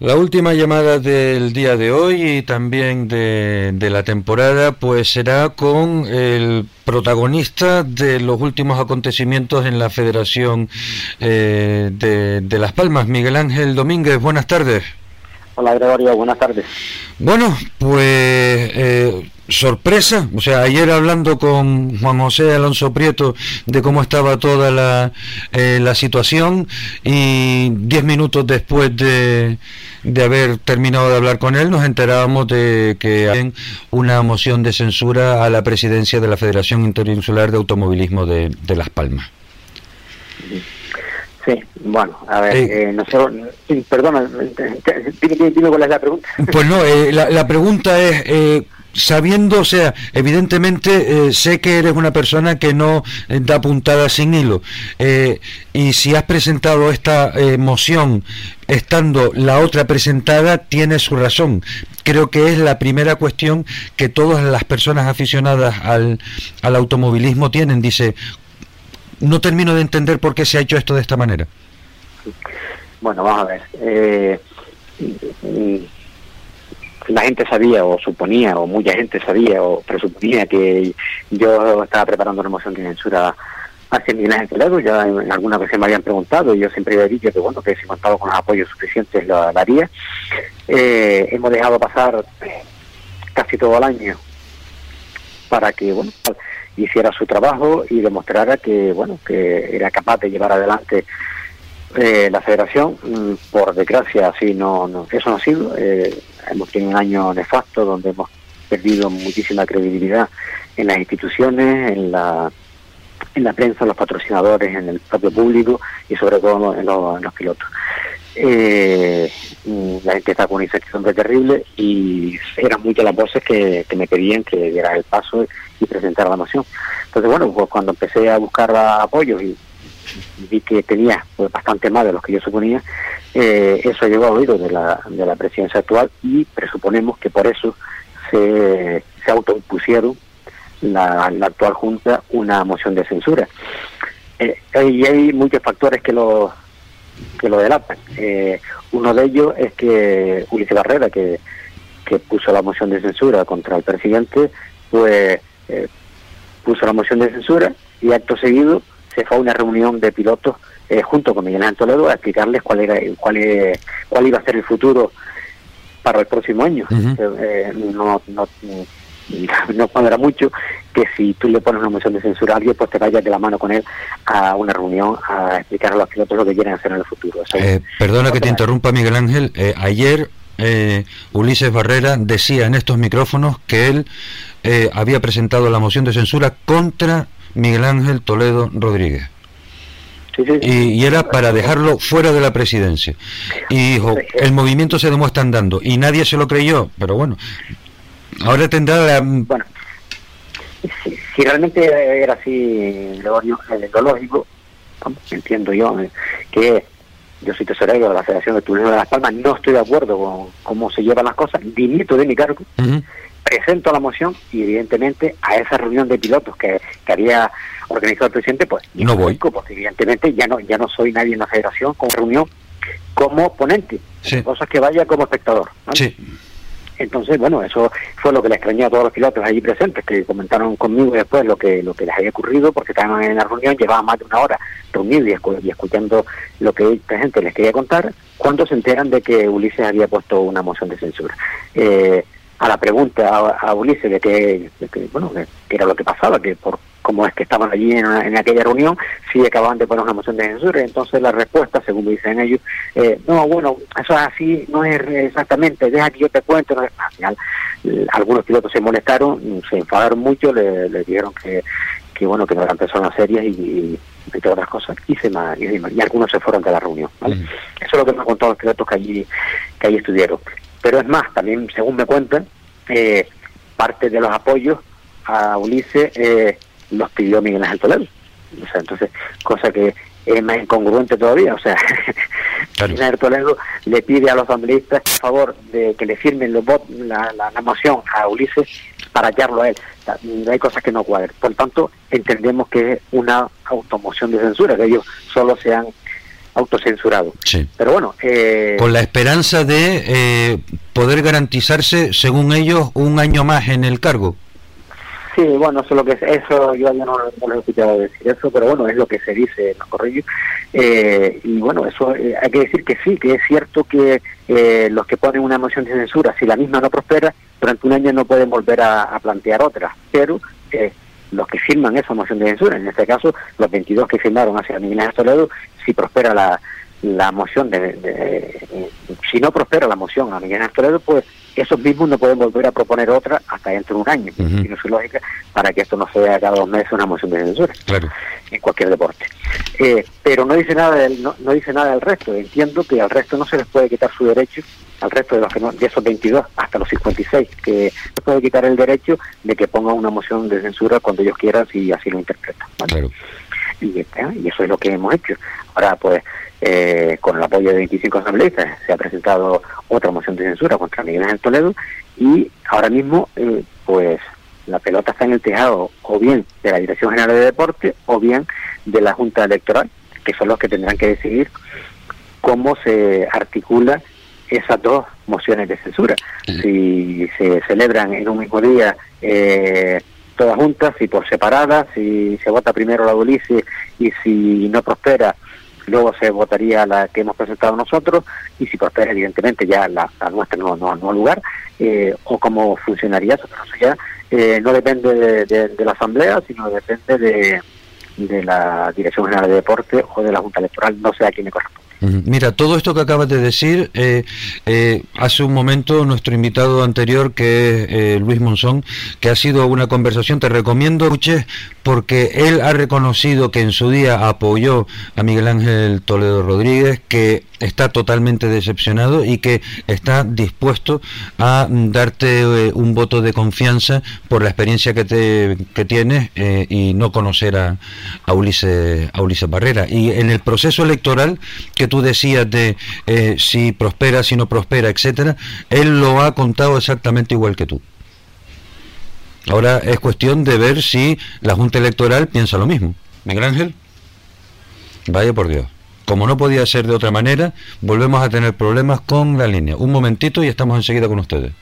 La última llamada del día de hoy y también de, la temporada pues será con el protagonista de los últimos acontecimientos en la Federación eh, de, Las Palmas, Miguel Ángel Domínguez. Buenas tardes. Hola Gregorio, buenas tardes. Bueno, pues eh, sorpresa, o sea, ayer hablando con Juan José Alonso Prieto de cómo estaba toda la, eh, la situación y diez minutos después de, de haber terminado de hablar con él nos enterábamos de que hay una moción de censura a la presidencia de la Federación Interinsular de Automovilismo de, de Las Palmas. Sí, bueno, a ver, eh, nosotros, perdona, dime, cuál es la pregunta. Pues no, eh, la, la, pregunta es, eh, sabiendo, o sea, evidentemente eh, sé que eres una persona que no eh, da puntada sin hilo, eh, y si has presentado esta moción estando la otra presentada, tiene su razón. Creo que es la primera cuestión que todas las personas aficionadas al, al automovilismo tienen. Dice, no termino de entender por qué se ha hecho esto de esta manera. Bueno, vamos a ver. Eh, la gente sabía o suponía o mucha gente sabía o presuponía que yo estaba preparando una moción de censura hacia Miguel Ángel Toledo, ya en, alguna vez me habían preguntado y yo siempre había dicho que bueno que si contaba con los apoyos suficientes lo, haría. Eh, hemos dejado pasar casi todo el año para que bueno hiciera su trabajo y demostrara que bueno que era capaz de llevar adelante eh, la federación mm, por desgracia así no, no, eso no ha sido eh, hemos tenido un año nefasto donde hemos perdido muchísima credibilidad en las instituciones en la en la prensa, en los patrocinadores, en el propio público y sobre todo en los, pilotos. Eh, la está con una incertidumbre terrible y eran muchas las voces que, me pedían que diera el paso y presentar la moción. Entonces, bueno, pues cuando empecé a buscar apoyo y, vi que tenía pues, bastante más de los que yo suponía, eh, eso llegó a oído de la, de la presidencia actual y presuponemos que por eso se, se autoimpusieron la, la actual Junta una moción de censura. Eh, y hay muchos factores que lo que lo delatan. Eh, uno de ellos es que Ulises Barrera, que, que puso la moción de censura contra el presidente, pues eh, puso la moción de censura y acto seguido se fue a una reunión de pilotos eh, junto con Miguel Ángel Toledo a explicarles cuál era cuál, cuál iba a ser el futuro para el próximo año. Eh, no, no, no cuadra mucho que si tú le pones una moción de censura a alguien, pues te vayas de la mano con él a una reunión a explicar a los pilotos lo que quieren hacer en el futuro. perdona que te interrumpa, Miguel Ángel. ayer eh, Ulises Barrera decía en estos micrófonos que él eh, había presentado la moción de censura contra Miguel Ángel Toledo Rodríguez. Y, era para dejarlo fuera de la presidencia. Y dijo, el movimiento se demuestra andando. Y nadie se lo creyó, pero bueno, ahora tendrá la... Bueno, si, realmente era así, lo, lo lógico, entiendo yo, eh, que yo soy tesorero de la Federación de Turismo de Las Palmas, no estoy de acuerdo con cómo se llevan las cosas, dimito de mi cargo, presento la moción y evidentemente a esa reunión de pilotos que, que había organizado el presidente, pues no voy. Porque evidentemente ya no, ya no soy nadie en la federación con reunión como ponente, cosas que vaya como espectador. Sí. Entonces, bueno, eso fue lo que le extrañó a todos los pilotos allí presentes, que comentaron conmigo después lo que lo que les había ocurrido, porque estaban en la reunión, llevaban más de una hora reunidos y, escuchando lo que esta gente les quería contar, cuando se enteran de que Ulises había puesto una moción de censura. Eh, a la pregunta a, Ulises de que, bueno, que era lo que pasaba, que por como es que estaban allí en, aquella reunión, sí acababan de poner una moción de censura. Entonces la respuesta, según me dicen ellos, eh, no, bueno, eso es así, no es exactamente, deja que yo te cuente. Al final, algunos pilotos se molestaron, se enfadaron mucho, le, dijeron que, que, bueno, que no eran personas serias y, y, todas las cosas, y, se, y, algunos se fueron de la reunión. ¿vale? Eso es lo que me han contado los pilotos que allí, que allí estudiaron. Pero es más, también, según me cuentan, eh, parte de los apoyos a Ulises eh, los pidió Miguel Ángel Toledo. O sea, entonces, cosa que es más incongruente todavía. O sea, Miguel Ángel Toledo le pide a los asambleístas, por favor, de que le firmen los la, la, moción a Ulises para hallarlo a él. hay cosas que no cuadran. Por tanto, entendemos que es una automoción de censura, que ellos solo se han autocensurado. Sí. Pero bueno... Eh, Con la esperanza de eh, poder garantizarse, según ellos, un año más en el cargo. Sí, bueno, eso es lo que eso yo ya no, no he escuchado decir eso, pero bueno, es lo que se dice en los correos. Eh, y bueno, eso eh, hay que decir que sí, que es cierto que eh, los que ponen una moción de censura, si la misma no prospera, durante un año no pueden volver a, plantear otra, pero los que firman esa moción de censura, en este caso los 22 que firmaron hacia Miguel Toledo, si prospera la, la moción de, si no prospera la moción a Miguel Toledo, pues esos mismos no pueden volver a proponer otra hasta dentro de un año, tiene su lógica, para que esto no sea cada dos meses una moción de censura en cualquier deporte. Eh, pero no dice nada del, no, dice nada del resto. Entiendo que al resto no se les puede quitar su derecho, al resto de los que no, de esos 22 hasta los 56, que se puede quitar el derecho de que pongan una moción de censura cuando ellos quieran si así lo interpretan. Y, y eso es lo que hemos hecho. Ahora, pues, eh, con el apoyo de 25 asambleístas, se ha presentado otra moción de censura contra Miguel Ángel Toledo y ahora mismo, eh, pues la pelota está en el tejado o bien de la Dirección General de Deporte o bien de la Junta Electoral, que son los que tendrán que decidir cómo se articula esas dos mociones de censura. Si se celebran en un mismo día eh, todas juntas, si por separadas, si se vota primero la Ulises y si no prospera luego se votaría la que hemos presentado nosotros y si prospera evidentemente ya la, nuestra no no no lugar eh, o cómo funcionaría eso. Pero eso ya eh, no depende de, la asamblea sino depende de, de la dirección general de deporte o de la junta electoral no sé a quién le corresponde Mira, todo esto que acabas de decir, eh, eh, hace un momento nuestro invitado anterior, que es eh, Luis Monzón, que ha sido una conversación, te recomiendo escuches, porque él ha reconocido que en su día apoyó a Miguel Ángel Toledo Rodríguez, que está totalmente decepcionado y que está dispuesto a darte un voto de confianza por la experiencia que, te, que tienes y no conocer a, a, Ulises, a Ulises Barrera. Y en el proceso electoral que tú decías de eh, si prospera, si no prospera, etcétera, él lo ha contado exactamente igual que tú. Ahora es cuestión de ver si la Junta Electoral piensa lo mismo. Miguel Ángel, vaya por Dios. Como no podía ser de otra manera, volvemos a tener problemas con la línea. Un momentito y estamos enseguida con ustedes.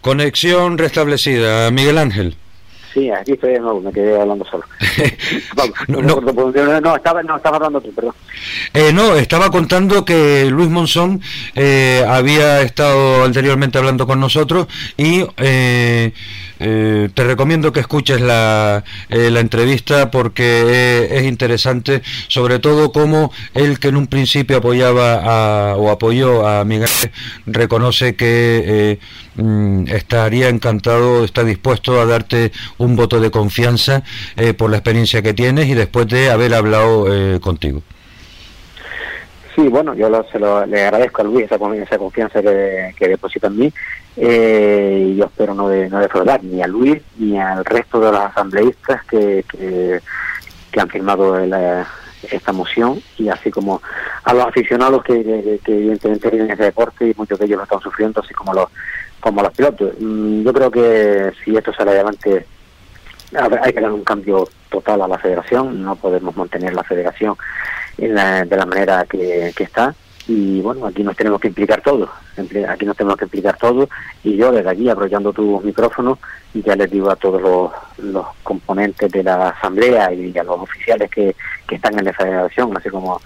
Conexión restablecida. Miguel Ángel. Sí, aquí estoy de nuevo, me quedé hablando solo. no, no, estaba, no, estaba hablando tú, perdón. Eh, no, estaba contando que Luis Monzón eh, había estado anteriormente hablando con nosotros y eh, eh, te recomiendo que escuches la, eh, la entrevista porque eh, es interesante, sobre todo como él que en un principio apoyaba o apoyó a Miguel, reconoce que mm, estaría encantado, está dispuesto a darte un voto de confianza por la experiencia que tienes y después de haber hablado contigo. Sí, bueno, yo se lo, le agradezco a Luis esa, esa confianza que, deposita en mí eh, y yo espero no, de, no defraudar ni a Luis ni al resto de los asambleístas que, que, han firmado esta moción y así como a los aficionados que, evidentemente viven en ese deporte y muchos de ellos lo están sufriendo, así como los como los pilotos. Mm, yo creo que si esto sale adelante hay que dar un cambio total a la federación, no podemos mantener la federación en de la manera que, está. Y bueno, aquí nos tenemos que implicar todos, aquí nos tenemos que implicar todos. Y yo desde aquí, aprovechando tu micrófono, ya les digo a todos los, componentes de la asamblea y a los oficiales que, que están en la federación, así como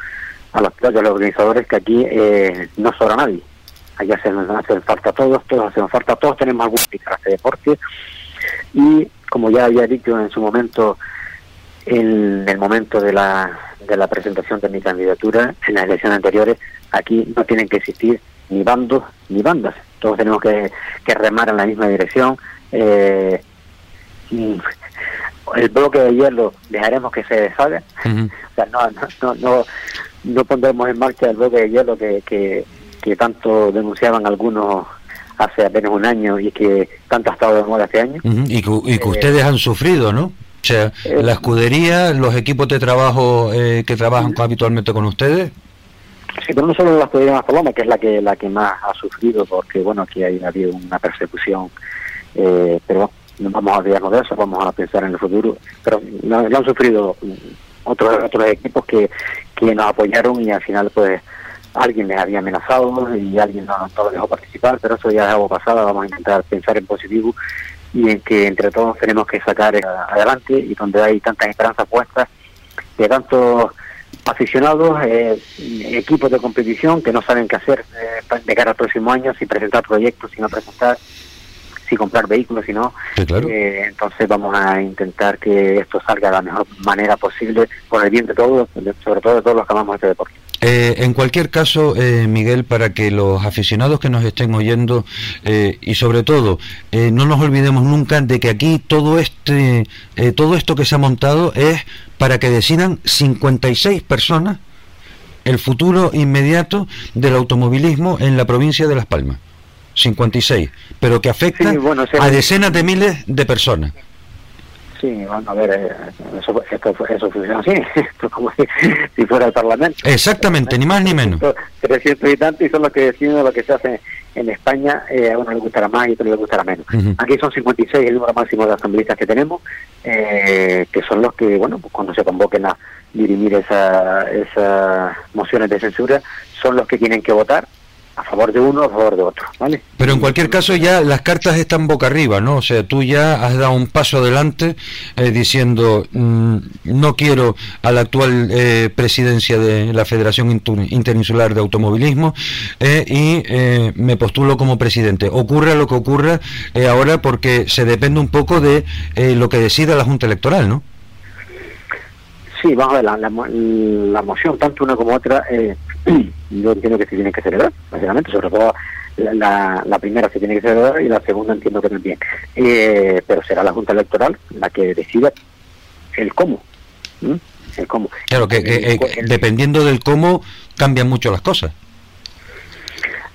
a los, a los organizadores, que aquí eh, no sobra nadie, allá hacen, hacen falta todos, todos hacen falta, todos tenemos algún a este deporte. Y como ya había dicho en su momento, en el momento de la, de la presentación de mi candidatura, en las elecciones anteriores, aquí no tienen que existir ni bandos ni bandas. Todos tenemos que, que remar en la misma dirección. Eh, el bloque de hielo dejaremos que se deshaga. O sea, no, no, no, no, pondremos en marcha el bloque de hielo que, que, que tanto denunciaban algunos hace apenas un año y que tanto ha estado de moda este año. y, que, y que ustedes han sufrido, ¿no? O sea, eh, la escudería, los equipos de trabajo eh, que trabajan habitualmente con ustedes. Sí, pero no solo la escudería más Paloma, que es la que la que más ha sufrido, porque bueno, aquí hay habido una persecución, eh, pero no vamos a olvidarnos de eso, vamos a pensar en el futuro. Pero lo, han sufrido otros otros equipos que, que nos apoyaron y al final pues alguien les había amenazado y alguien no, no lo dejó participar, pero eso ya es algo pasado, vamos a intentar pensar en positivo y en que entre todos tenemos que sacar adelante y donde hay tantas esperanzas puestas de tantos aficionados, eh, equipos de competición que no saben qué hacer eh, de cara al próximo año, si presentar proyectos, si no presentar, si comprar vehículos, si no. Eh, entonces vamos a intentar que esto salga de la mejor manera posible por el bien de todos, sobre todo de todos los que amamos este deporte. Eh, en cualquier caso, eh, Miguel, para que los aficionados que nos estén oyendo eh, y sobre todo no nos olvidemos nunca de que aquí todo este todo esto que se ha montado es para que decidan 56 personas el futuro inmediato del automovilismo en la provincia de Las Palmas. 56, pero que afecta a decenas de miles de personas. Sí, bueno, a ver, eh, eso, esto, eso funciona así, esto como si, fuera el Parlamento. Exactamente, ni más ni menos. 300 y tantos y son los que deciden lo que se hace en España, eh, a uno le gustará más y a otro le gustará menos. Aquí son 56 el número máximo de asambleístas que tenemos, eh, que son los que, bueno, pues cuando se convoquen a dirimir esa, esas mociones de censura, son los que tienen que votar a favor de uno a favor de otro, ¿vale? Pero en cualquier caso ya las cartas están boca arriba, ¿no? O sea, tú ya has dado un paso adelante eh, diciendo mm, no quiero a la actual eh, presidencia de la Federación Interinsular de Automovilismo eh, y me postulo como presidente. Ocurra lo que ocurra ahora porque se depende un poco de lo que decida la Junta Electoral, ¿no? Sí, vamos a ver, la, la, moción, tanto una como otra, eh, yo entiendo que se tiene que celebrar, básicamente, sobre todo la, la, primera se tiene que celebrar y la segunda entiendo que también. Eh, pero será la Junta Electoral la que decida el cómo. El cómo. Claro, que, eh, dependiendo del cómo cambian mucho las cosas.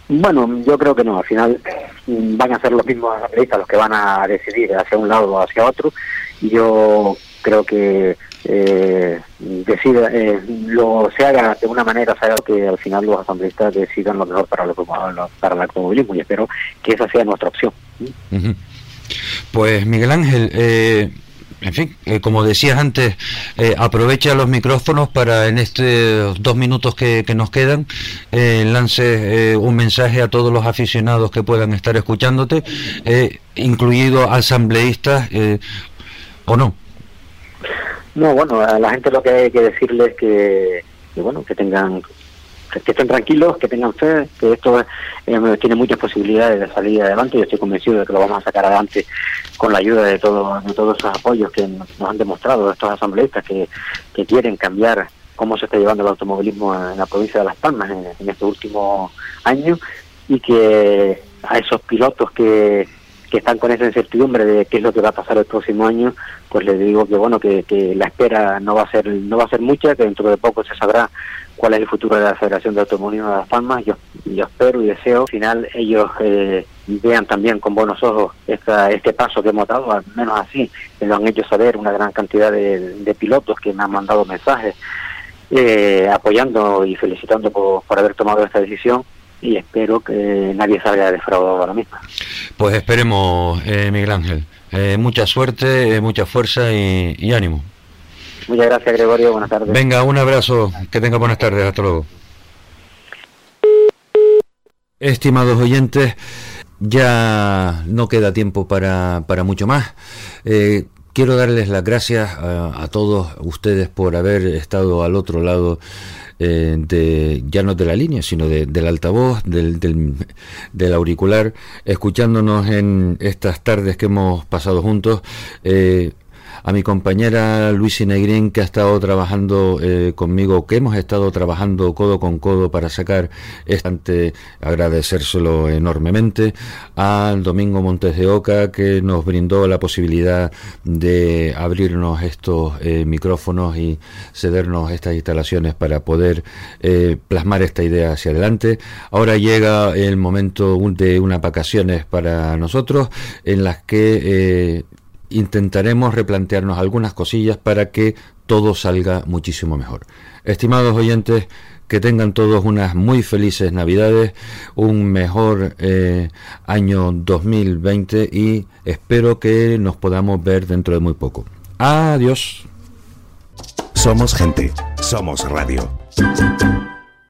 Bueno, yo creo que no, al final mm, van a ser los mismos analistas los que van a decidir hacia un lado o hacia otro. Yo creo que eh, decida, eh, lo se haga de una manera, se que al final los asambleístas decidan lo mejor para, lo, para el automovilismo y espero que esa sea nuestra opción. Pues Miguel Ángel, eh, en fin, eh, como decías antes, eh, aprovecha los micrófonos para en estos dos minutos que, nos quedan, eh, lance un mensaje a todos los aficionados que puedan estar escuchándote, incluido asambleístas o no. No, bueno, a la gente lo que hay que decirles es que, bueno, que tengan que estén tranquilos, que tengan fe, que esto eh, tiene muchas posibilidades de salir adelante. Yo estoy convencido de que lo vamos a sacar adelante con la ayuda de, todo, de todos esos apoyos que nos han demostrado estos asambleístas que, que quieren cambiar cómo se está llevando el automovilismo en la provincia de Las Palmas en, en estos últimos años y que a esos pilotos que que están con esa incertidumbre de qué es lo que va a pasar el próximo año, pues les digo que bueno que, la espera no va a ser no va a ser mucha, que dentro de poco se sabrá cuál es el futuro de la Federación de Automovilismo de Las Palmas. Yo, espero y deseo al final ellos eh, vean también con buenos ojos esta, este paso que hemos dado, al menos así, que lo han hecho saber una gran cantidad de, pilotos que me han mandado mensajes eh, apoyando y felicitando por haber tomado esta decisión y espero que nadie salga defraudado ahora mismo. Pues esperemos, eh, Miguel Ángel. Eh, mucha suerte, eh, mucha fuerza y, ánimo. Muchas gracias, Gregorio. Buenas tardes. Venga, un abrazo. Que tenga buenas tardes. Hasta luego. Estimados oyentes, ya no queda tiempo para, para mucho más. quiero darles las gracias a, todos ustedes por haber estado al otro lado eh, de, ya no de la línea, sino de, del altavoz, del, del, auricular, escuchándonos en estas tardes que hemos pasado juntos. Eh, a mi compañera Luisi Negrín que ha estado trabajando eh, conmigo, que hemos estado trabajando codo con codo para sacar este, agradecérselo enormemente, al Domingo Montes de Oca que nos brindó la posibilidad de abrirnos estos eh, micrófonos y cedernos estas instalaciones para poder eh, plasmar esta idea hacia adelante. Ahora llega el momento de unas vacaciones para nosotros en las que intentaremos replantearnos algunas cosillas para que todo salga muchísimo mejor. Estimados oyentes, que tengan todos unas muy felices Navidades, un mejor eh, año 2020 y espero que nos podamos ver dentro de muy poco. Adiós. Somos gente, somos radio.